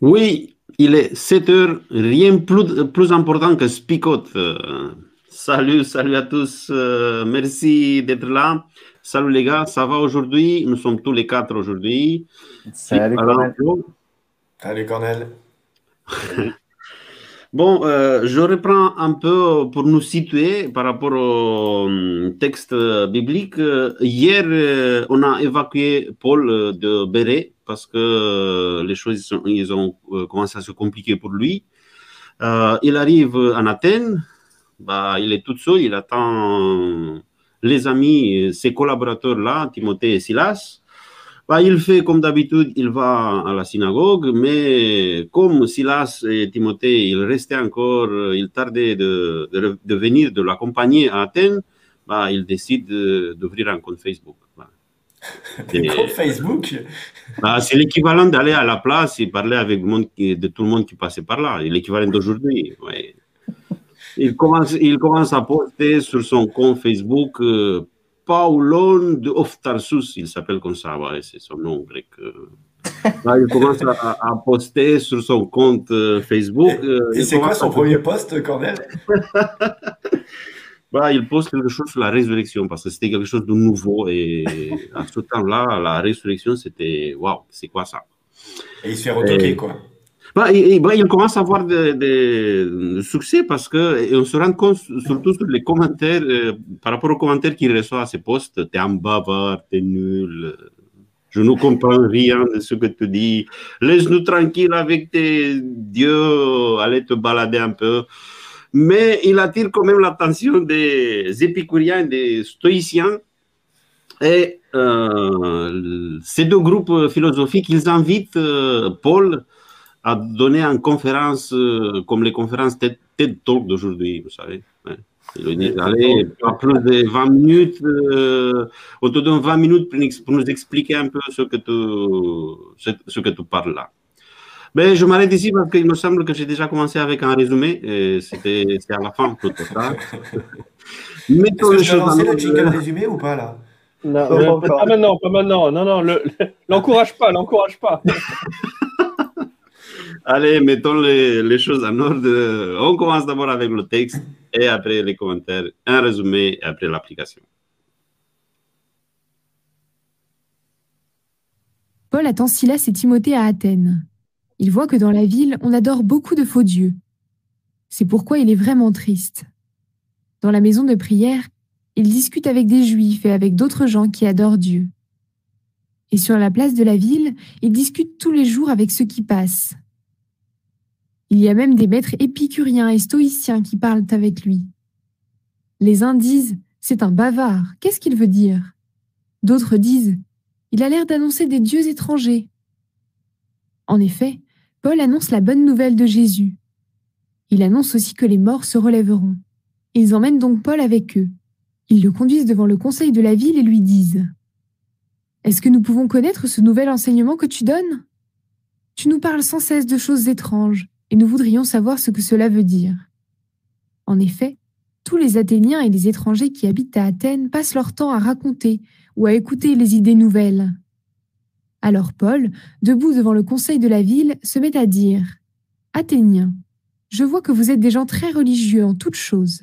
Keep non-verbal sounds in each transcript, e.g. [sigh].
Oui, il est 7 heures, rien plus, plus important que Spicot. Euh, salut, salut à tous, euh, merci d'être là. Salut les gars, ça va aujourd'hui? Nous sommes tous les quatre aujourd'hui. Salut Cornel. Salut Cornel. [laughs] Bon, euh, je reprends un peu pour nous situer par rapport au euh, texte biblique. Hier, euh, on a évacué Paul de Béret parce que les choses ils ont commencé à se compliquer pour lui. il arrive en Athènes, bah, il est tout seul, il attend les amis, ses collaborateurs là, Timothée et Silas. Bah, il fait comme d'habitude, il va à la synagogue, mais comme Silas et Timothée, ils restaient encore, ils tardaient de, de, venir, de l'accompagner à Athènes, bah, il décide d'ouvrir un compte Facebook. [laughs] Un compte Facebook? Bah, C'est l'équivalent d'aller à la place et parler avec le monde de tout le monde qui passait par là, l'équivalent d'aujourd'hui. Il, commence, il commence à poster sur son compte Facebook. Euh, Paulon de Oftarsus, il s'appelle comme ça, c'est son nom grec. [laughs] il commence à, poster sur son compte euh, Facebook. Et, euh, c'est quoi son premier post, Cornel [laughs] bah, Il poste quelque chose sur la résurrection parce que c'était quelque chose de nouveau et [laughs] à ce temps-là, la résurrection, c'était waouh, c'est quoi ça? Et il se fait retoquer, quoi. Bah, il commence à avoir des succès parce que on se rend compte surtout sur les commentaires, euh, par rapport aux commentaires qu'il reçoit à ses posts, t'es un bavard, t'es nul, je ne comprends rien de ce que tu dis, laisse-nous tranquille avec tes dieux, allez te balader un peu. Mais il attire quand même l'attention des épicuriens, des stoïciens. Et euh, ces deux groupes philosophiques, ils invitent euh, Paul à donner une conférence euh, comme les conférences TED, Talk d'aujourd'hui, vous savez. Dit, allez, pas plus de 20 minutes, euh, on te donne 20 minutes pour nous expliquer un peu ce que tu, ce, que tu parles là. Mais je m'arrête ici parce qu'il me semble que j'ai déjà commencé avec un résumé. C'était à la fin [laughs] tout ça. Est-ce que tu as lancé le jingle résumé ou pas là? Non, pas, maintenant, pas maintenant. Non, non, l'encourage pas, l'encourage pas. [laughs] Allez, mettons les, choses en ordre. On commence d'abord avec le texte et après les commentaires, un résumé et après l'application. Paul attend Silas et Timothée à Athènes. Il voit que dans la ville, on adore beaucoup de faux dieux. C'est pourquoi il est vraiment triste. Dans la maison de prière, il discute avec des juifs et avec d'autres gens qui adorent Dieu. Et sur la place de la ville, il discute tous les jours avec ceux qui passent. Il y a même des maîtres épicuriens et stoïciens qui parlent avec lui. Les uns disent C'est un bavard, qu'est-ce qu'il veut dire? D'autres disent Il a l'air d'annoncer des dieux étrangers. En effet, Paul annonce la bonne nouvelle de Jésus. Il annonce aussi que les morts se relèveront. Ils emmènent donc Paul avec eux. Ils le conduisent devant le conseil de la ville et lui disent Est-ce que nous pouvons connaître ce nouvel enseignement que tu donnes? Tu nous parles sans cesse de choses étranges et nous voudrions savoir ce que cela veut dire. En effet, tous les Athéniens et les étrangers qui habitent à Athènes passent leur temps à raconter ou à écouter les idées nouvelles. Alors Paul, debout devant le conseil de la ville, se met à dire Athéniens, je vois que vous êtes des gens très religieux en toutes choses.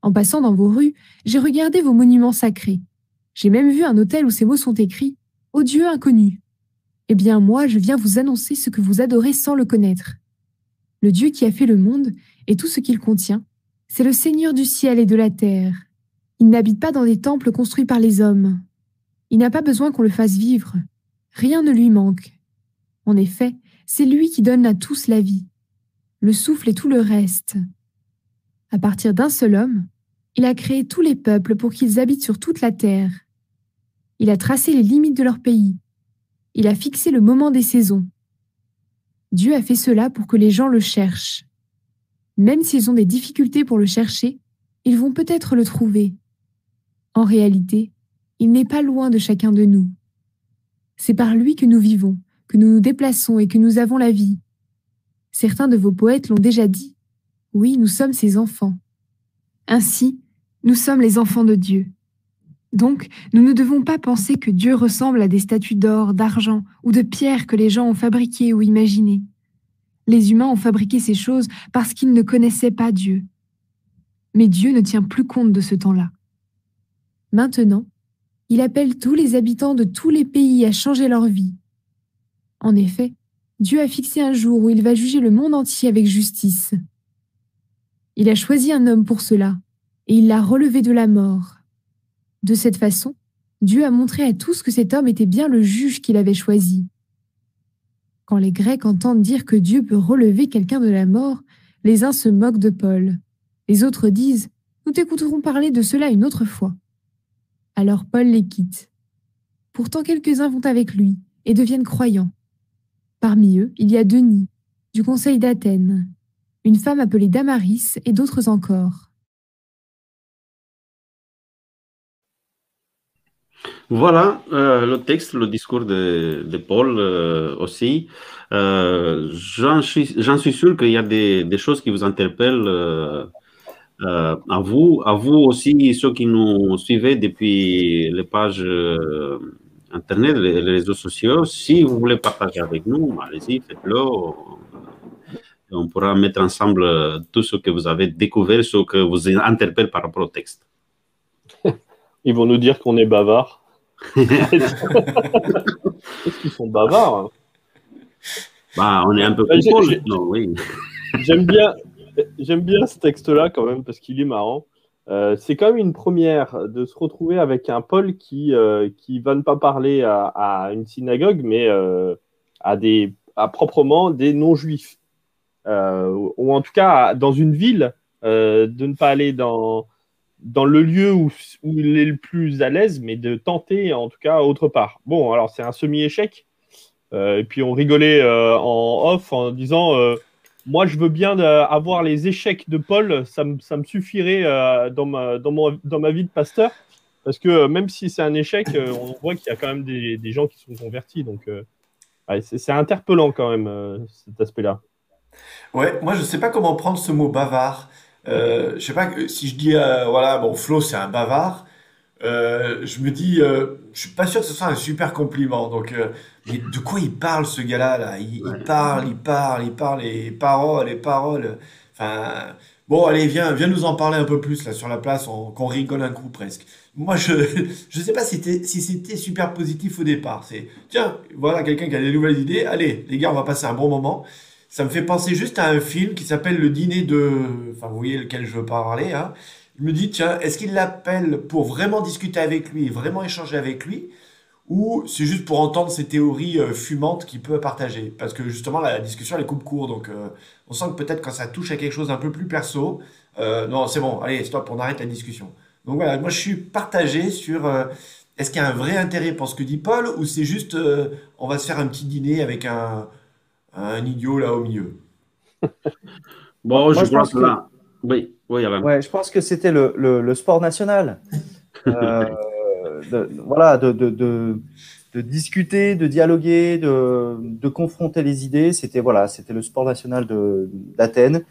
En passant dans vos rues, j'ai regardé vos monuments sacrés. J'ai même vu un hôtel où ces mots sont écrits Ô Dieu inconnu. Eh bien, moi, je viens vous annoncer ce que vous adorez sans le connaître. Le Dieu qui a fait le monde et tout ce qu'il contient, c'est le Seigneur du ciel et de la terre. Il n'habite pas dans des temples construits par les hommes. Il n'a pas besoin qu'on le fasse vivre. Rien ne lui manque. En effet, c'est lui qui donne à tous la vie, le souffle et tout le reste. À partir d'un seul homme, il a créé tous les peuples pour qu'ils habitent sur toute la terre. Il a tracé les limites de leur pays. Il a fixé le moment des saisons. Dieu a fait cela pour que les gens le cherchent. Même s'ils ont des difficultés pour le chercher, ils vont peut-être le trouver. En réalité, il n'est pas loin de chacun de nous. C'est par lui que nous vivons, que nous nous déplaçons et que nous avons la vie. Certains de vos poètes l'ont déjà dit. Oui, nous sommes ses enfants. Ainsi, nous sommes les enfants de Dieu. Donc, nous ne devons pas penser que Dieu ressemble à des statues d'or, d'argent ou de pierre que les gens ont fabriquées ou imaginées. Les humains ont fabriqué ces choses parce qu'ils ne connaissaient pas Dieu. Mais Dieu ne tient plus compte de ce temps-là. Maintenant, il appelle tous les habitants de tous les pays à changer leur vie. En effet, Dieu a fixé un jour où il va juger le monde entier avec justice. Il a choisi un homme pour cela, et il l'a relevé de la mort. De cette façon, Dieu a montré à tous que cet homme était bien le juge qu'il avait choisi. Quand les Grecs entendent dire que Dieu peut relever quelqu'un de la mort, les uns se moquent de Paul. Les autres disent Nous t'écouterons parler de cela une autre fois. Alors Paul les quitte. Pourtant quelques-uns vont avec lui et deviennent croyants. Parmi eux, il y a Denis, du conseil d'Athènes, une femme appelée Damaris et d'autres encore. Voilà euh, le texte, le discours de, Paul euh, aussi. Euh, j'en suis, sûr qu'il y a des, choses qui vous interpellent à vous, à vous aussi, ceux qui nous suivez depuis les pages internet, les, réseaux sociaux, si vous voulez partager avec nous, allez-y, faites-le. On pourra mettre ensemble tout ce que vous avez découvert, ce que vous interpelle par rapport au texte. [laughs] Ils vont nous dire qu'on est bavard. Est-ce qu'ils sont bavards hein bah, On est un peu plus non, oui. J'aime bien, J'aime bien ce texte-là quand même parce qu'il est marrant. Euh, c'est quand même une première de se retrouver avec un Paul qui euh, qui va ne pas parler à, une synagogue, mais euh, à des à proprement des non-juifs, ou en tout cas dans une ville, de ne pas aller dans dans le lieu où, il est le plus à l'aise, mais de tenter en tout cas autre part. Bon, alors c'est un semi-échec. et puis on rigolait en off en disant moi, je veux bien avoir les échecs de Paul, ça, me, suffirait euh, dans, ma, dans, ma vie de pasteur. Parce que euh, même si c'est un échec, euh, on voit qu'il y a quand même des, gens qui sont convertis. Donc, c'est interpellant quand même, cet aspect-là. Ouais, moi, je ne sais pas comment prendre ce mot bavard. Je ne sais pas si je dis, voilà, bon, Flo, c'est un bavard. je me dis, je suis pas sûr que ce soit un super compliment. Donc, mais de quoi il parle ce gars-là là? Il, parle, il parle, il parle, les paroles, les paroles. Enfin, bon, allez, viens, viens nous en parler un peu plus là sur la place, qu'on rigole un coup presque. Moi, je [laughs] je sais pas si c'était si c'était super positif au départ. C'est tiens, voilà quelqu'un qui a des nouvelles idées. Allez, les gars, on va passer un bon moment. Ça me fait penser juste à un film qui s'appelle Le Dîner de, enfin, vous voyez lequel je veux pas parler. Hein. Je me dis tiens, est-ce qu'il l'appelle pour vraiment discuter avec lui, vraiment échanger avec lui? ou c'est juste pour entendre ces théories euh, fumantes qu'il peut partager? Parce que justement, la discussion, elle coupe court. Donc, euh, on sent que peut-être quand ça touche à quelque chose d'un peu plus perso, euh, non, c'est bon, allez, stop, on arrête la discussion. Donc voilà, moi je suis partagé sur est-ce qu'il y a un vrai intérêt pour ce que dit Paul ou c'est juste on va se faire un petit dîner avec un, un idiot là au milieu [laughs] Bon, je, pense que... là. Oui, oui, ouais, je pense que c'était le, le, le, sport national. [laughs] de, voilà, de, de, de, discuter, de dialoguer, de, de confronter les idées. C'était voilà, c'était le sport national d'Athènes.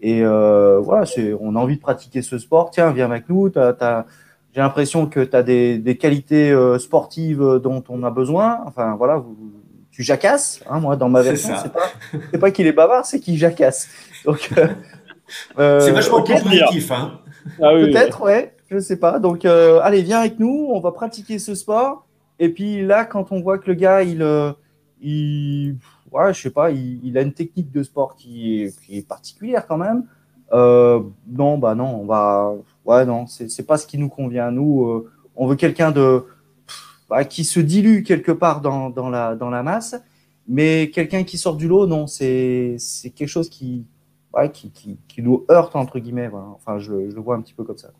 Et euh, voilà, on a envie de pratiquer ce sport. Tiens, viens avec nous. j'ai l'impression que tu as des, des qualités euh, sportives dont on a besoin. Enfin, voilà, vous, tu jacasses. Hein, moi, dans ma version, c'est pas, c'est pas qu'il est bavard, c'est qu'il jacasse. Donc, euh, [laughs] c'est vachement positif. Hein. Ah Peut-être, ouais je sais pas. Donc, euh, allez, viens avec nous, on va pratiquer ce sport. Et puis là, quand on voit que le gars, il, euh, il ouais, je sais pas, il, a une technique de sport qui est, qui est particulière quand même. Euh, non, bah non, on va, ouais, non, c'est pas ce qui nous convient. Nous, on veut quelqu'un de bah, qui se dilue quelque part dans, dans, la, dans la masse, mais quelqu'un qui sort du lot, non, c'est quelque chose qui, ouais, qui, qui, qui, nous heurte entre guillemets. Enfin, je, je, le vois un petit peu comme ça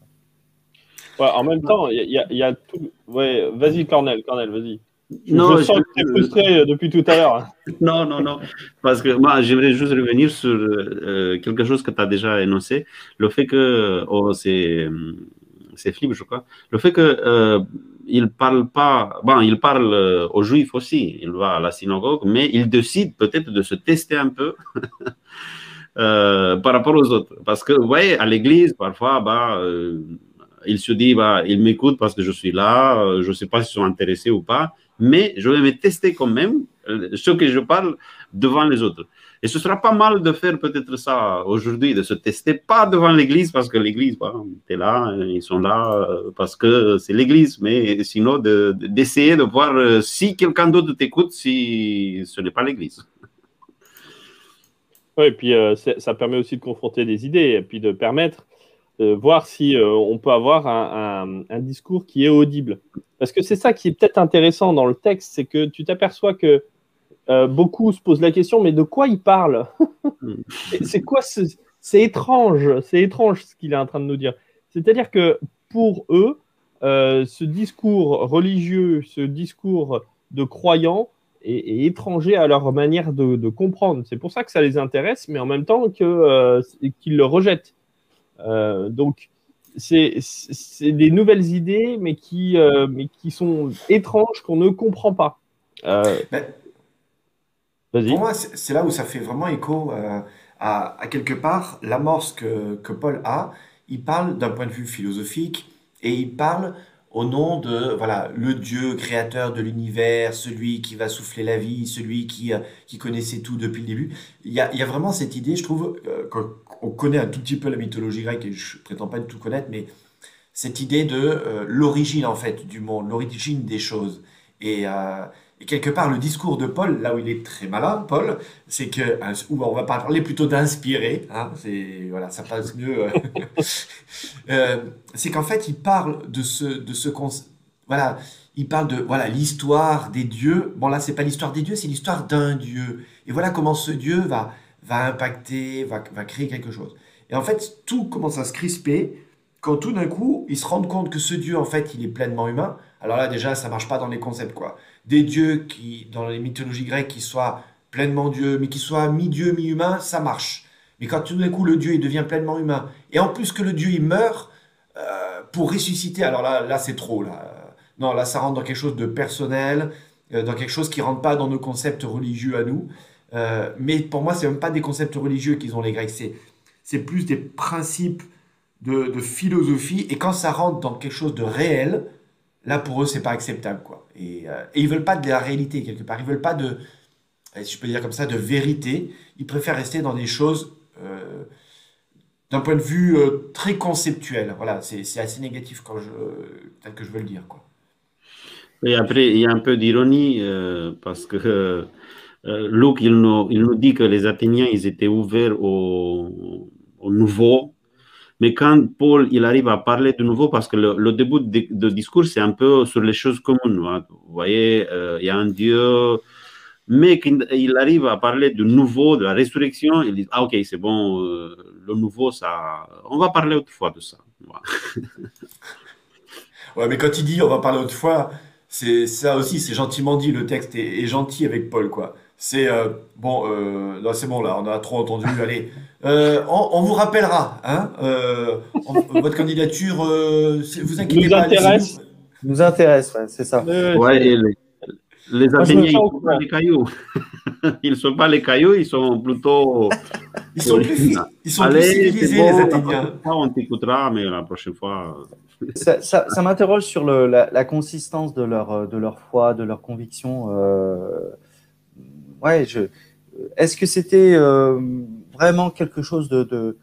en même temps, il y, a tout. Ouais, vas-y, Cornel, Cornel, vas-y. Non, je sens que tu es frustré euh, depuis tout à l'heure. [laughs] Non, non, non. Parce que moi, j'aimerais juste revenir sur euh, quelque chose que tu as déjà énoncé. Le fait que. Oh, c'est. C'est je crois. Le fait que. Euh, il parle pas. Bon, il parle euh, aux Juifs aussi. Il va à la synagogue, mais il décide peut-être de se tester un peu. [laughs] par rapport aux autres. Parce que, vous voyez, à l'église, parfois, bah, il se dit, bah, il m'écoute parce que je suis là, euh, je ne sais pas s'ils sont intéressés ou pas, mais je vais me tester quand même euh, ce que je parle devant les autres. Et ce sera pas mal de faire peut-être ça aujourd'hui, de se tester pas devant l'Église, parce que l'Église, bah, tu es là, ils sont là euh, parce que c'est l'Église, mais sinon d'essayer de, voir euh, si quelqu'un d'autre t'écoute, si ce n'est pas l'Église. Oui, et puis ça permet aussi de confronter des idées, et puis de permettre de voir si on peut avoir un, un, discours qui est audible. Parce que c'est ça qui est peut-être intéressant dans le texte, c'est que tu t'aperçois que euh, beaucoup se posent la question, mais de quoi il parle C'est quoi ce... C'est étrange, c'est étrange ce qu'il est en train de nous dire. C'est-à-dire que pour eux, euh, ce discours religieux, ce discours de croyants est, étranger à leur manière de, comprendre. C'est pour ça que ça les intéresse, mais en même temps euh, qu'ils le rejettent. donc, c'est des nouvelles idées, mais qui, mais qui sont étranges, qu'on ne comprend pas. Pour moi, c'est là où ça fait vraiment écho euh, à, quelque part l'amorce que, que Paul a. Il parle d'un point de vue philosophique et il parle au nom de voilà le Dieu créateur de l'univers, celui qui va souffler la vie, celui qui, euh, qui connaissait tout depuis le début. Il y a, il y a vraiment cette idée, je trouve, euh, qu'on connaît un tout petit peu la mythologie grecque et je prétends pas du tout connaître, mais cette idée de l'origine en fait du monde, l'origine des choses. Et quelque part, le discours de Paul, là où il est très malin, Paul, c'est que, euh, ou on va parler plutôt d'inspirer, hein, c'est, voilà, ça passe mieux. Euh, [laughs] euh, c'est qu'en fait, il parle de ce, de ce voilà, il parle de, voilà, l'histoire des dieux. Bon, là, c'est pas l'histoire des dieux, c'est l'histoire d'un dieu. Et voilà comment ce dieu va, va impacter, va, va créer quelque chose. Et en fait, tout commence à se crisper quand tout d'un coup, ils se rendent compte que ce dieu, en fait, il est pleinement humain. Alors là, déjà, ça marche pas dans les concepts, quoi des dieux qui, dans les mythologies grecques, qui soient pleinement dieux, mais qui soient mi-dieu, mi-humain, ça marche. Mais quand tout d'un coup le dieu il devient pleinement humain, et en plus que le dieu il meurt euh, pour ressusciter, alors là, là c'est trop. Là. Non, là ça rentre dans quelque chose de personnel, euh, dans quelque chose qui rentre pas dans nos concepts religieux à nous. Euh, mais pour moi, c'est même pas des concepts religieux qu'ils ont les Grecs, c'est, c'est plus des principes de, philosophie. Et quand ça rentre dans quelque chose de réel, là pour eux c'est pas acceptable quoi. Et, euh, et, ils veulent pas de la réalité quelque part. Ils veulent pas de, si je peux dire comme ça, de vérité. Ils préfèrent rester dans des choses euh, d'un point de vue euh, très conceptuel. Voilà, c'est assez négatif quand je, tel que je veux le dire quoi. Et après, il y a un peu d'ironie parce que Luc, il nous, il nous, dit que les Athéniens, ils étaient ouverts au, au nouveau, mais quand Paul il arrive à parler de nouveau, parce que le, début de, discours, c'est un peu sur les choses communes. Hein. Vous voyez, euh, il y a un Dieu, mais quand il arrive à parler de nouveau, de la résurrection, il dit, ah ok, c'est bon, euh, le nouveau, ça, on va parler autrefois de ça. [laughs] ouais, mais quand il dit on va parler autrefois, c'est ça aussi, c'est gentiment dit, le texte est, gentil avec Paul, quoi. C'est euh, bon, c'est bon là, on a trop entendu, [laughs] allez. Euh, on, vous rappellera, hein, euh, votre candidature, euh, vous inquiétez nous pas. Intéresse. Nous intéresse, c'est ça. Ouais, les, les Athéniens, ils ne sont pas les cailloux. [laughs] ils ne sont pas les cailloux, ils sont plutôt. Ils sont plus, ils sont Allez, civilisés, les Athéniens. On t'écoutera, mais la prochaine fois. Ça, ça, ça m'interroge sur le, la, la, consistance de leur, de leur foi, de leur conviction. Ouais, je. Est-ce que c'était vraiment quelque chose de,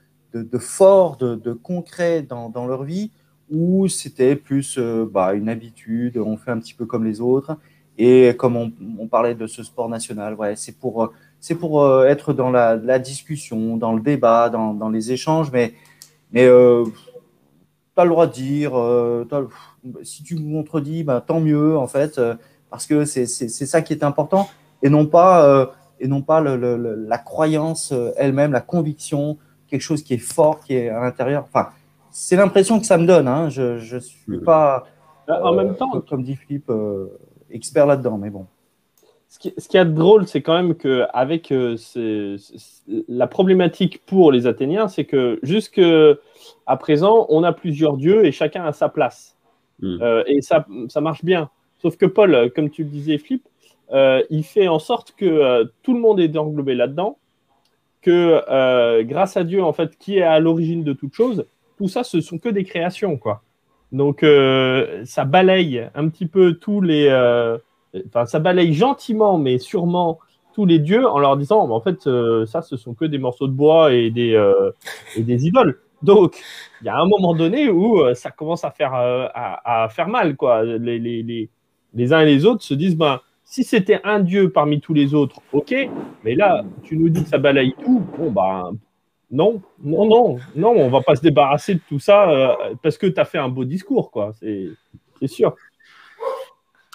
fort, de, concret dans, leur vie, ou c'était plus euh, bah, une habitude, on fait un petit peu comme les autres, et comme on, parlait de ce sport national, ouais, c'est pour, euh, être dans la, discussion, dans le débat, dans, les échanges, mais, mais euh, tu as le droit de dire, euh, si tu me contredis, bah, tant mieux, en fait, parce que c'est ça qui est important, et non pas et non pas la croyance euh, elle-même, la conviction, quelque chose qui est fort, qui est à l'intérieur. Enfin, c'est l'impression que ça me donne. Hein. Je ne suis pas, bah, en même temps, comme dit Philippe, euh, expert là-dedans, mais bon. Ce qui, ce qui est drôle, c'est quand même qu'avec euh, la problématique pour les Athéniens, c'est que jusqu'à présent, on a plusieurs dieux et chacun a sa place. Hmm. et ça, ça marche bien. Sauf que Paul, comme tu le disais, Philippe, euh, il fait en sorte que euh, tout le monde est englobé là-dedans, que euh, grâce à Dieu, en fait, qui est à l'origine de toute chose, tout ça, ce sont que des créations, quoi. Donc, ça balaye un petit peu tous les, enfin, ça balaye gentiment, mais sûrement tous les dieux en leur disant, en fait, euh, ça, ce sont que des morceaux de bois et des, euh, et des idoles. Donc, il y a un moment donné où euh, ça commence à faire, à, faire mal, quoi. Les, les, les, les, uns et les autres se disent, ben, si c'était un dieu parmi tous les autres, ok, mais là, tu nous dis que ça balaye tout, bon, ben, non, non, non, non, on va pas se débarrasser de tout ça parce que tu as fait un beau discours, quoi. C'est sûr.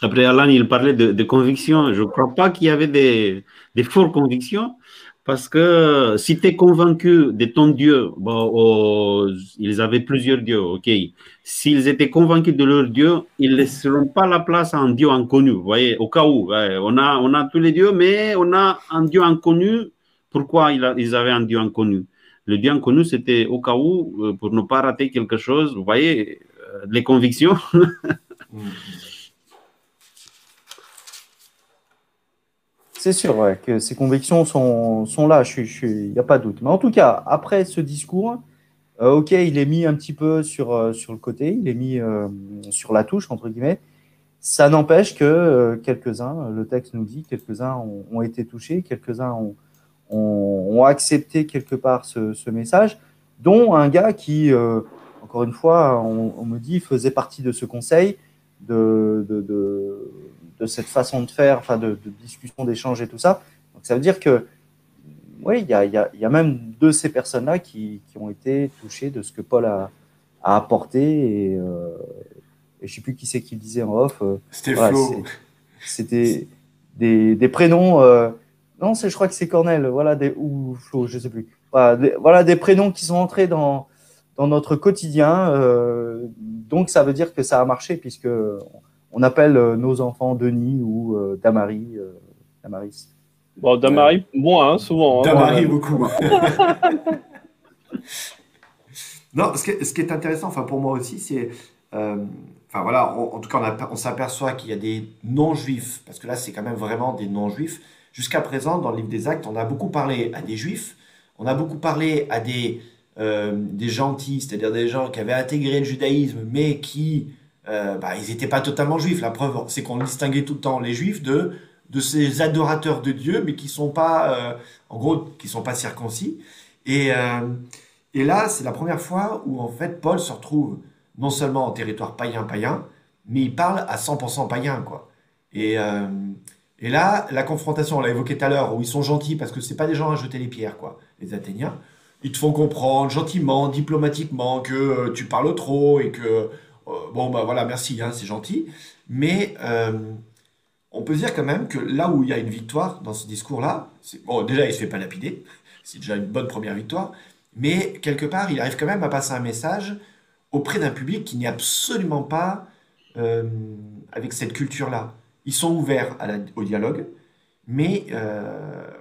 Après, Alan, il parlait de, de conviction. Je ne crois pas qu'il y avait des, des fortes convictions, parce que si tu es convaincu de ton Dieu, bon, oh, ils avaient plusieurs dieux, ok. S'ils étaient convaincus de leur Dieu, ils ne laisseront pas la place à un Dieu inconnu. Vous voyez, au cas où, on, a, on a tous les dieux, mais on a un Dieu inconnu. Pourquoi ils avaient un Dieu inconnu? Le Dieu inconnu, c'était au cas où, euh, pour ne pas rater quelque chose. Vous voyez, euh, les convictions. [laughs] C'est sûr que ces convictions sont, sont là, il n'y a pas de doute. Mais en tout cas, après ce discours, euh, ok, il est mis un petit peu sur, euh, sur le côté, il est mis euh, sur la touche, entre guillemets. Ça n'empêche que quelques-uns, le texte nous dit, quelques-uns ont, été touchés, quelques-uns ont, ont, accepté quelque part ce, ce, message, dont un gars qui, encore une fois, on, me dit, faisait partie de ce conseil de, de de cette façon de faire, enfin de, discussion, d'échange et tout ça. Donc ça veut dire que, oui, il y a, y, a, y a, même de ces personnes-là qui, qui, ont été touchées de ce que Paul a, a apporté. Et, euh, et je ne sais plus qui c'est qui le disait en off. Euh, C'était Flo. C'était des, des, prénoms. Euh, non, je crois que c'est Cornel, voilà, des, ou Flo, je ne sais plus. Voilà des, voilà des, prénoms qui sont entrés dans, dans notre quotidien. Euh, donc ça veut dire que ça a marché puisque on appelle euh, nos enfants Denis ou euh, Damari. Euh, Damaris. Bon, Damari, moins, hein, souvent. Hein, Damari, beaucoup. [laughs] non, ce qui, ce qui, est intéressant, enfin pour moi aussi, c'est, enfin voilà, en tout cas, on, s'aperçoit qu'il y a des non-juifs, parce que là, c'est quand même vraiment des non-juifs. Jusqu'à présent, dans le livre des Actes, on a beaucoup parlé à des juifs, on a beaucoup parlé à des des gentils, c'est-à-dire des gens qui avaient intégré le judaïsme, mais qui euh, bah, ils n'étaient pas totalement juifs. La preuve, c'est qu'on distinguait tout le temps les juifs de, de ces adorateurs de Dieu, mais qui sont pas, euh, en gros, qui sont pas circoncis. Et, euh, et là, c'est la première fois où en fait Paul se retrouve non seulement en territoire païen-païen, mais il parle à 100% païen, quoi. Et, et là, la confrontation, on l'a évoqué tout à l'heure, où ils sont gentils parce que c'est pas des gens à jeter les pierres, quoi, les Athéniens. Ils te font comprendre gentiment, diplomatiquement, que tu parles trop et que euh, bon, bah voilà, merci, hein, c'est gentil. Mais euh, on peut dire quand même que là où il y a une victoire dans ce discours-là, bon, déjà, il ne se fait pas lapider, c'est déjà une bonne première victoire, mais quelque part, il arrive quand même à passer un message auprès d'un public qui n'est absolument pas euh, avec cette culture-là. Ils sont ouverts au dialogue, mais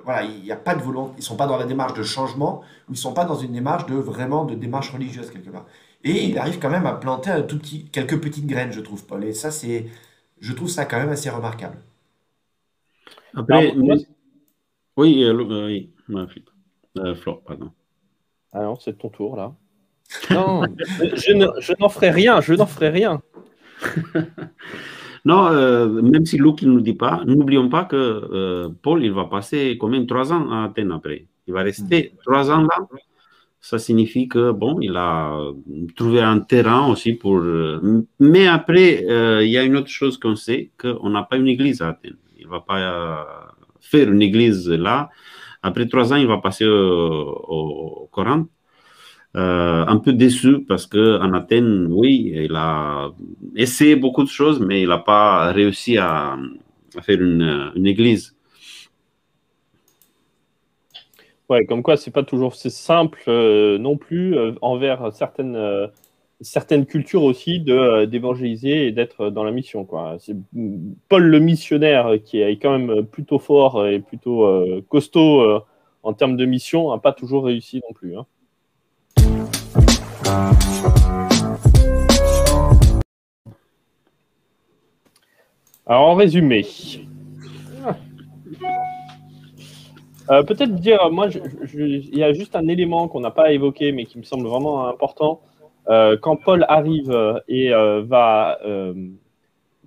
voilà, il n'y a pas de volonté, ils ne sont pas dans la démarche de changement, ou ils ne sont pas dans une démarche de vraiment de démarche religieuse quelque part. Et il arrive quand même à planter un tout petit, quelques petites graines, je trouve, Paul. Et ça, c'est, je trouve ça quand même assez remarquable. Après, oui, euh, oui, euh, Flore, pardon. Ah non, c'est ton tour là. [laughs] Non, je, n'en ferai rien, je n'en ferai rien. non, euh, même si Luc ne nous dit pas, n'oublions pas que Paul, il va passer quand même trois ans à Athènes après? Il va rester hmm. trois ans là? Ça signifie que bon, il a trouvé un terrain aussi pour. Euh, mais après, euh, il y a une autre chose qu'on sait, qu'on n'a pas une église à Athènes. Il va pas euh, faire une église là. Après trois ans, il va passer au, Coran. un peu déçu parce que en Athènes, oui, il a essayé beaucoup de choses, mais il n'a pas réussi à, faire une, une église. Ouais, comme quoi, c'est pas toujours simple euh, non plus euh, envers certaines, euh, certaines cultures aussi de d'évangéliser et d'être dans la mission. Quoi. Paul le missionnaire qui est quand même plutôt fort et plutôt costaud en termes de mission, n'a pas toujours réussi non plus. Hein. Alors en résumé, euh, peut-être dire, moi, il y a juste un élément qu'on n'a pas évoqué, mais qui me semble vraiment important. Euh, quand Paul arrive euh, et va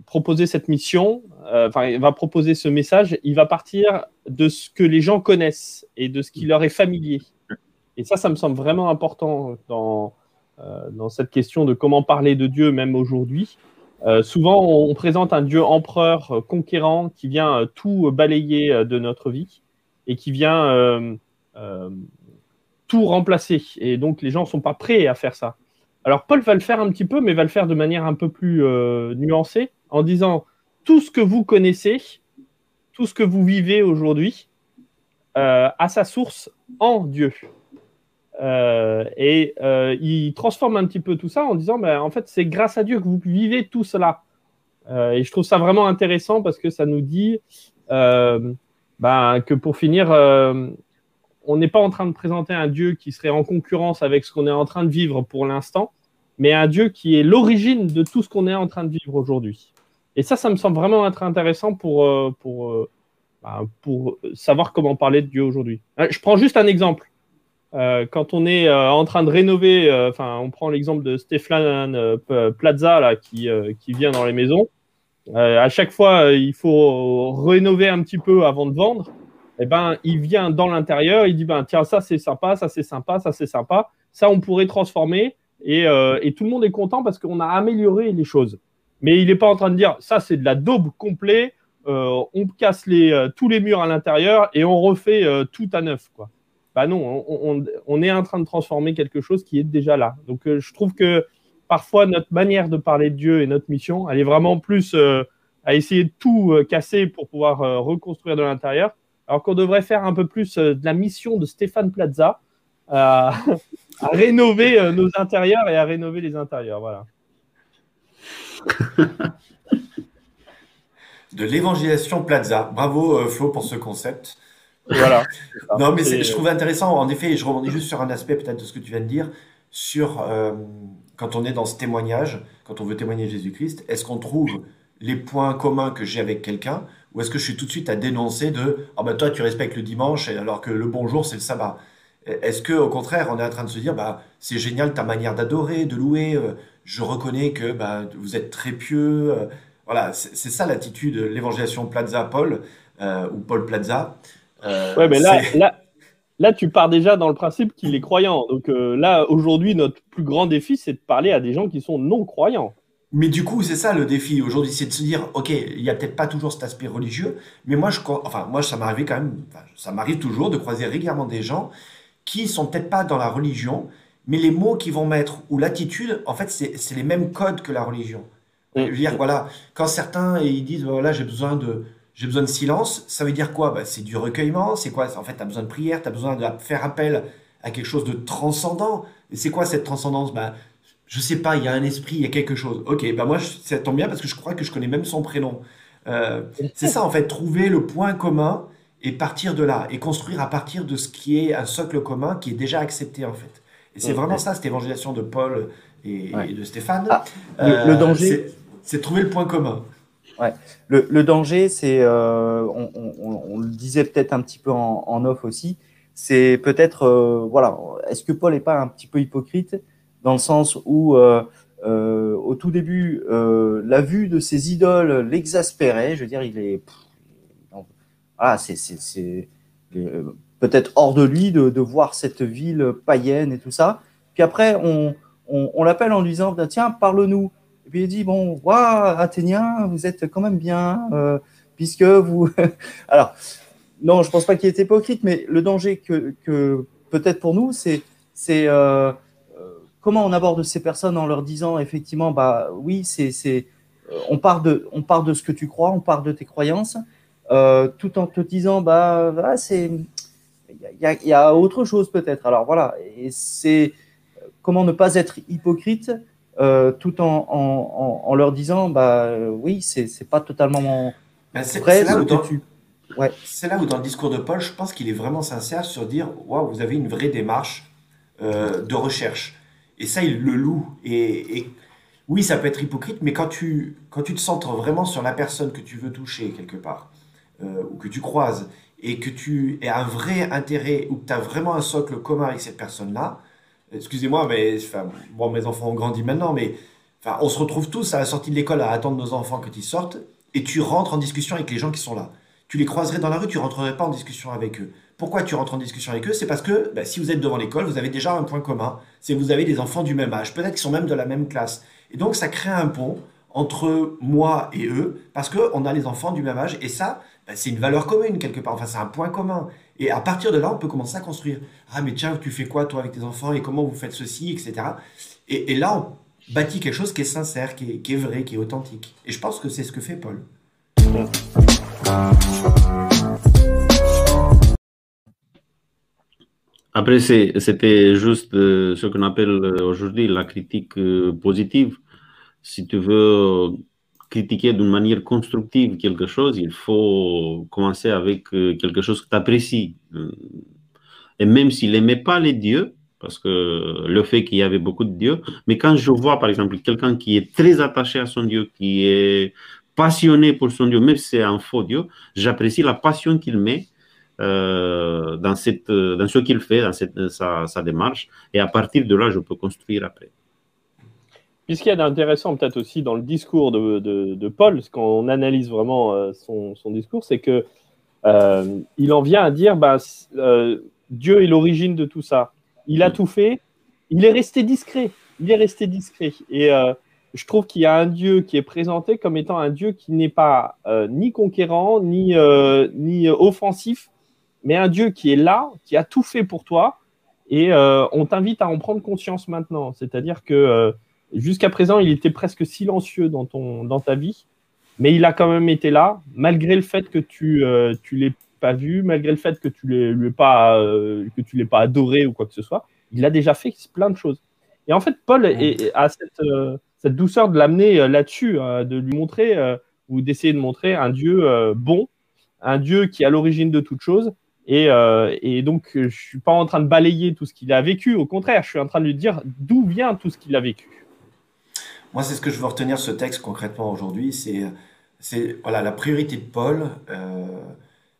proposer cette mission, euh, enfin, va proposer ce message, il va partir de ce que les gens connaissent et de ce qui leur est familier. Et ça, ça me semble vraiment important dans, euh, dans cette question de comment parler de Dieu, même aujourd'hui. Euh, souvent, on, présente un Dieu empereur, conquérant, qui vient tout balayer de notre vie et qui vient tout remplacer. Et donc, les gens ne sont pas prêts à faire ça. Alors, Paul va le faire un petit peu, mais va le faire de manière un peu plus nuancée en disant tout ce que vous connaissez, tout ce que vous vivez aujourd'hui, euh, a sa source en Dieu. Euh, et euh, il transforme un petit peu tout ça en disant, ben, en fait, c'est grâce à Dieu que vous vivez tout cela. et je trouve ça vraiment intéressant parce que ça nous dit ben, que pour finir, on n'est pas en train de présenter un Dieu qui serait en concurrence avec ce qu'on est en train de vivre pour l'instant, mais un Dieu qui est l'origine de tout ce qu'on est en train de vivre aujourd'hui. Et ça, ça me semble vraiment être intéressant pour, euh, pour, euh, bah, pour savoir comment parler de Dieu aujourd'hui. Euh, je prends juste un exemple. quand on est en train de rénover, enfin, on prend l'exemple de Stéphane Plaza là, qui, qui vient dans les maisons. À chaque fois, il faut rénover un petit peu avant de vendre. Eh ben, il vient dans l'intérieur, il dit ben tiens ça c'est sympa, ça c'est sympa, ça c'est sympa, ça on pourrait transformer et, et tout le monde est content parce qu'on a amélioré les choses. Mais il n'est pas en train de dire ça, c'est de la daube complet. Euh, on casse euh, tous les murs à l'intérieur et on refait euh, tout à neuf. Quoi. Bah non, on, est en train de transformer quelque chose qui est déjà là. Donc je trouve que parfois notre manière de parler de Dieu et notre mission, elle est vraiment plus à essayer de tout casser pour pouvoir reconstruire de l'intérieur, alors qu'on devrait faire un peu plus de la mission de Stéphane Plaza [laughs] à rénover nos intérieurs et à rénover les intérieurs. Voilà. de l'évangélisation Plaza. Bravo euh, Flo pour ce concept. Voilà. [laughs] non, mais je trouve intéressant, en effet, je rebondis juste sur un aspect peut-être de ce que tu viens de dire, sur euh, quand on est dans ce témoignage, quand on veut témoigner Jésus-Christ, est-ce qu'on trouve les points communs que j'ai avec quelqu'un ou est-ce que je suis tout de suite à dénoncer de ah ben toi tu respectes le dimanche alors que le bonjour c'est le sabbat Est-ce que au contraire on est en train de se dire bah c'est génial ta manière d'adorer, de louer, euh, je reconnais que bah, vous êtes très pieux. Euh, voilà, c'est ça l'attitude de l'évangélisation Plaza Paul euh, ou Paul Plaza. Euh, ouais, mais là, là, là, tu pars déjà dans le principe qu'il est croyant. Donc là, aujourd'hui, notre plus grand défi, c'est de parler à des gens qui sont non croyants. Mais du coup, c'est ça le défi aujourd'hui, c'est de se dire, ok, il n'y a peut-être pas toujours cet aspect religieux, mais moi, je, enfin, moi, ça m'arrive quand même, ça m'arrive toujours de croiser régulièrement des gens qui sont peut-être pas dans la religion, mais les mots qu'ils vont mettre ou l'attitude, en fait, c'est les mêmes codes que la religion. Je veux dire, voilà, quand certains ils disent, voilà, j'ai besoin de, j'ai besoin de silence, ça veut dire quoi? Bah, C'est du recueillement, c'est quoi? En fait, tu as besoin de prière, tu as besoin de faire appel à quelque chose de transcendant. Et c'est quoi cette transcendance? Bah, Je sais pas, il y a un esprit, il y a quelque chose. Ok, bah moi, ça tombe bien parce que je crois que je connais même son prénom. Euh, c'est ça, en fait, trouver le point commun et partir de là, et construire à partir de ce qui est un socle commun qui est déjà accepté, en fait c'est vraiment ça, cette évangélisation de Paul et, de Stéphane. Ah, le, euh, danger. C'est trouver le point commun. Ouais. Le, danger, c'est, euh, on, le disait peut-être un petit peu en, off aussi, c'est peut-être, euh, voilà, est-ce que Paul n'est pas un petit peu hypocrite dans le sens où, au tout début, la vue de ses idoles l'exaspérait, je veux dire, il est. voilà, c'est peut-être hors de lui de, de, voir cette ville païenne et tout ça. Puis après, on, on, on l'appelle en lui disant Tiens, parle-nous. Et puis il dit Bon, waouh, Athéniens, vous êtes quand même bien, euh, puisque vous. [laughs] Alors, non, je pense pas qu'il est hypocrite, mais le danger que, peut-être pour nous, c'est euh, euh comment on aborde ces personnes en leur disant effectivement Bah oui, c'est. on part, de, on part de ce que tu crois, on part de tes croyances, tout en te disant bah, bah c'est il y, a autre chose peut-être. Alors voilà, et c'est comment ne pas être hypocrite euh, tout en, en, leur disant, bah oui, c'est pas totalement ben, c'est là, où dans, ouais. là où dans le discours de Paul, je pense qu'il est vraiment sincère sur dire, waouh, vous avez une vraie démarche euh, de recherche. Et ça, il le loue. Et, et, oui, ça peut être hypocrite, mais quand tu, quand tu te centres vraiment sur la personne que tu veux toucher quelque part, euh, ou que tu croises, et que tu as un vrai intérêt ou que tu as vraiment un socle commun avec cette personne-là, excusez-moi, mais mes enfants ont grandi maintenant, mais on se retrouve tous à la sortie de l'école à attendre nos enfants quand ils sortent, et tu rentres en discussion avec les gens qui sont là. Tu les croiserais dans la rue, tu rentrerais pas en discussion avec eux. Pourquoi tu rentres en discussion avec eux? C'est parce que bah, si vous êtes devant l'école, vous avez déjà un point commun, c'est que vous avez des enfants du même âge, peut-être qu'ils sont même de la même classe. Et donc ça crée un pont entre moi et eux, parce qu'on a les enfants du même âge, et ça, c'est une valeur commune quelque part, enfin c'est un point commun. Et à partir de là, on peut commencer à construire. Ah mais tiens, tu fais quoi toi avec tes enfants, et comment vous faites ceci, etc. Et, là, on bâtit quelque chose qui est sincère, qui est, qui est vrai, qui est authentique. Et je pense que c'est ce que fait Paul. Après, c'était juste euh, ce qu'on appelle euh, aujourd'hui la critique euh, positive. Si tu veux critiquer d'une manière constructive quelque chose, il faut commencer avec quelque chose que tu apprécies. Et même s'il n'aimait pas les dieux, parce que le fait qu'il y avait beaucoup de dieux, mais quand je vois par exemple quelqu'un qui est très attaché à son Dieu, qui est passionné pour son Dieu, même si c'est un faux Dieu, j'apprécie la passion qu'il met euh, dans, cette, dans ce qu'il fait, dans cette, sa, démarche. Et à partir de là, je peux construire après. Puis ce qu'il y a d'intéressant peut-être aussi dans le discours de, de, de Paul, quand on analyse vraiment euh, son, son, discours, c'est que euh, il en vient à dire bah, euh, Dieu est l'origine de tout ça. Il a tout fait. Il est resté discret. Il est resté discret. Et euh, je trouve qu'il y a un Dieu qui est présenté comme étant un Dieu qui n'est pas ni conquérant, ni, ni offensif, mais un Dieu qui est là, qui a tout fait pour toi. Et on t'invite à en prendre conscience maintenant. C'est-à-dire que jusqu'à présent, il était presque silencieux dans, ton, dans ta vie, mais il a quand même été là, malgré le fait que tu ne l'aies pas vu, malgré le fait que tu ne l'aies pas, que tu l'aies pas adoré ou quoi que ce soit. Il a déjà fait plein de choses. Et en fait, Paul est, a cette cette douceur de l'amener euh, là-dessus, hein, de lui montrer euh, ou d'essayer de montrer un Dieu euh, bon, un Dieu qui est à l'origine de toute chose. Et, et, donc, je ne suis pas en train de balayer tout ce qu'il a vécu. Au contraire, je suis en train de lui dire d'où vient tout ce qu'il a vécu. Moi, c'est ce que je veux retenir ce texte concrètement aujourd'hui. C'est, c'est voilà, la priorité de Paul,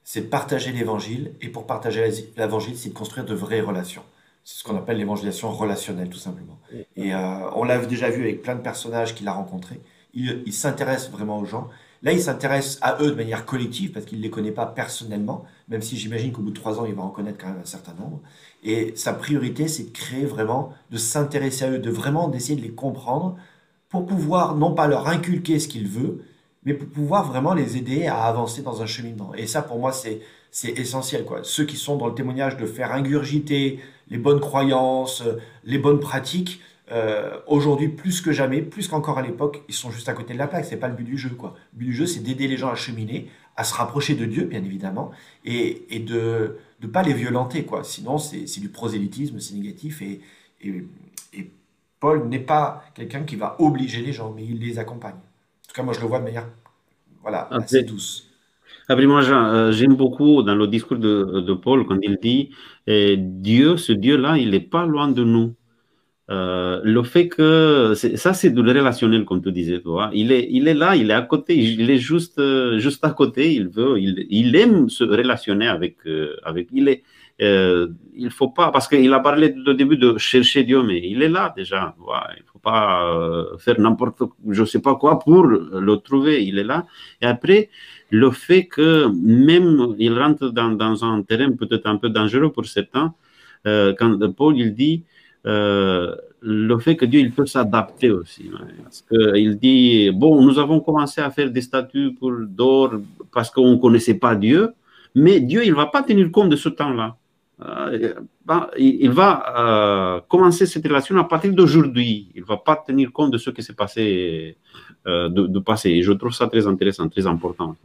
c'est de partager l'évangile. Et pour partager l'évangile, c'est de construire de vraies relations. C'est ce qu'on appelle l'évangélisation relationnelle, tout simplement. Et euh, on l'a déjà vu avec plein de personnages qu'il a rencontrés. Il, s'intéresse vraiment aux gens. Là, il s'intéresse à eux de manière collective parce qu'il ne les connaît pas personnellement, même si j'imagine qu'au bout de trois ans, il va en connaître quand même un certain nombre. Et sa priorité, c'est de créer vraiment, de s'intéresser à eux, de vraiment d'essayer de les comprendre pour pouvoir non pas leur inculquer ce qu'il veut, mais pour pouvoir vraiment les aider à avancer dans un cheminement. Et ça, pour moi, c'est essentiel. Quoi. Ceux qui sont dans le témoignage de faire ingurgiter les bonnes croyances, euh, les bonnes pratiques, euh, aujourd'hui plus que jamais, plus qu'encore à l'époque, ils sont juste à côté de la plaque. C'est pas le but du jeu, quoi. Le but du jeu, c'est d'aider les gens à cheminer, à se rapprocher de Dieu, bien évidemment, et, et de ne pas les violenter, quoi. Sinon, c'est du prosélytisme, c'est négatif, et, Paul n'est pas quelqu'un qui va obliger les gens, mais il les accompagne. En tout cas, moi, je le vois de manière, voilà, assez douce. Après, moi, euh, j'aime beaucoup dans le discours de, de, Paul quand il dit eh, Dieu, ce Dieu-là, il n'est pas loin de nous. Euh, le fait que ça, c'est du relationnel, comme tu disais, toi. Il est, il est là, il est à côté, il est juste, euh, juste à côté. Il veut, il, il aime se relationner avec, avec. Il est, euh, il faut pas, parce qu'il a parlé au début de chercher Dieu, mais il est là déjà. il faut pas faire n'importe, je sais pas quoi pour le trouver. Il est là. Et après, le fait que même il rentre dans, dans un terrain peut-être un peu dangereux pour certains, euh, quand Paul il dit euh, le fait que Dieu il peut s'adapter aussi. Parce qu'il dit, bon, nous avons commencé à faire des statues pour d'or parce qu'on ne connaissait pas Dieu, mais Dieu il ne va pas tenir compte de ce temps-là. Euh, ben, il va commencer cette relation à partir d'aujourd'hui. Il ne va pas tenir compte de ce qui s'est passé de, de passé. Et je trouve ça très intéressant, très important.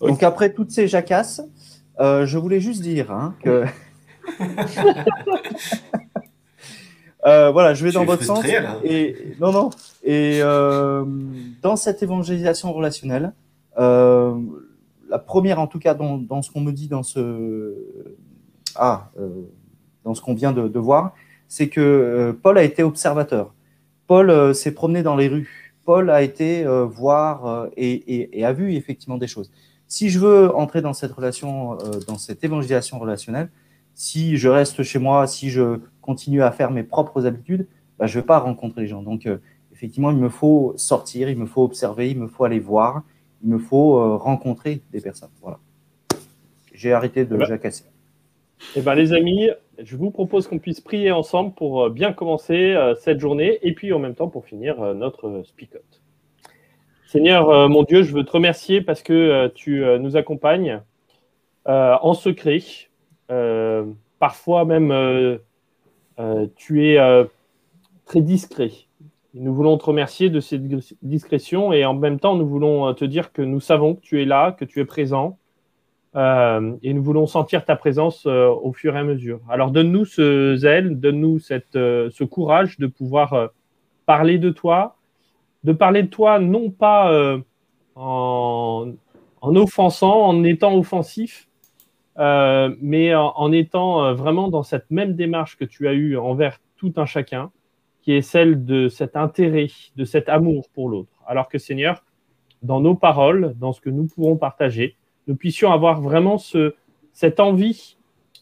Donc après toutes ces jacasses, euh, je voulais juste dire hein, que [laughs] euh, voilà, je vais dans votre sens. Et non, non. Et euh, dans cette évangélisation relationnelle, la première, en tout cas, dans, ce qu'on me dit dans ce ah, dans ce qu'on vient de, voir, c'est que Paul a été observateur. Paul s'est promené dans les rues. Paul a été voir et, a vu effectivement des choses. Si je veux entrer dans cette relation, euh, dans cette évangélisation relationnelle, si je reste chez moi, si je continue à faire mes propres habitudes, bah, je ne vais pas rencontrer les gens. Donc, euh, effectivement, il me faut sortir, il me faut observer, il me faut aller voir, il me faut euh, rencontrer des personnes. Voilà. J'ai arrêté de Eh ben- jacasser. Eh ben, les amis, je vous propose qu'on puisse prier ensemble pour euh, bien commencer euh, cette journée et puis en même temps pour finir notre speak out. Seigneur, mon Dieu, je veux te remercier parce que tu nous accompagnes en secret. Parfois même, tu es très discret. Nous voulons te remercier de cette dis- discrétion et en même temps, nous voulons euh, te dire que nous savons que tu es là, que tu es présent euh, et nous voulons sentir ta présence euh, au fur et à mesure. Alors donne-nous ce zèle, donne-nous ce courage de pouvoir parler de toi, de parler de toi non pas en, en offensant, en étant offensif, mais en, en étant vraiment dans cette même démarche que tu as eue envers tout un chacun, qui est celle de cet intérêt, de cet amour pour l'autre. Alors que Seigneur, dans nos paroles, dans ce que nous pourrons partager, nous puissions avoir vraiment ce, cette envie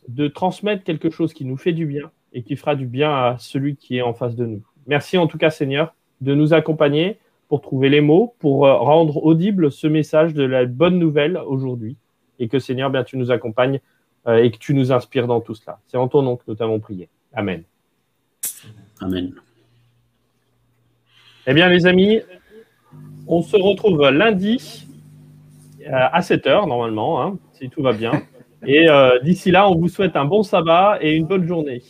de transmettre quelque chose qui nous fait du bien et qui fera du bien à celui qui est en face de nous. Merci en tout cas, Seigneur, de nous accompagner pour trouver les mots, pour euh, rendre audible ce message de la bonne nouvelle aujourd'hui. Et que, Seigneur, bien, tu nous accompagnes euh, et que tu nous inspires dans tout cela. C'est en ton nom que nous t'avons prié. Amen. Amen. Eh bien, les amis, on se retrouve lundi euh, à 7h, normalement, hein, si tout va bien. Et euh, d'ici là, on vous souhaite un bon sabbat et une bonne journée.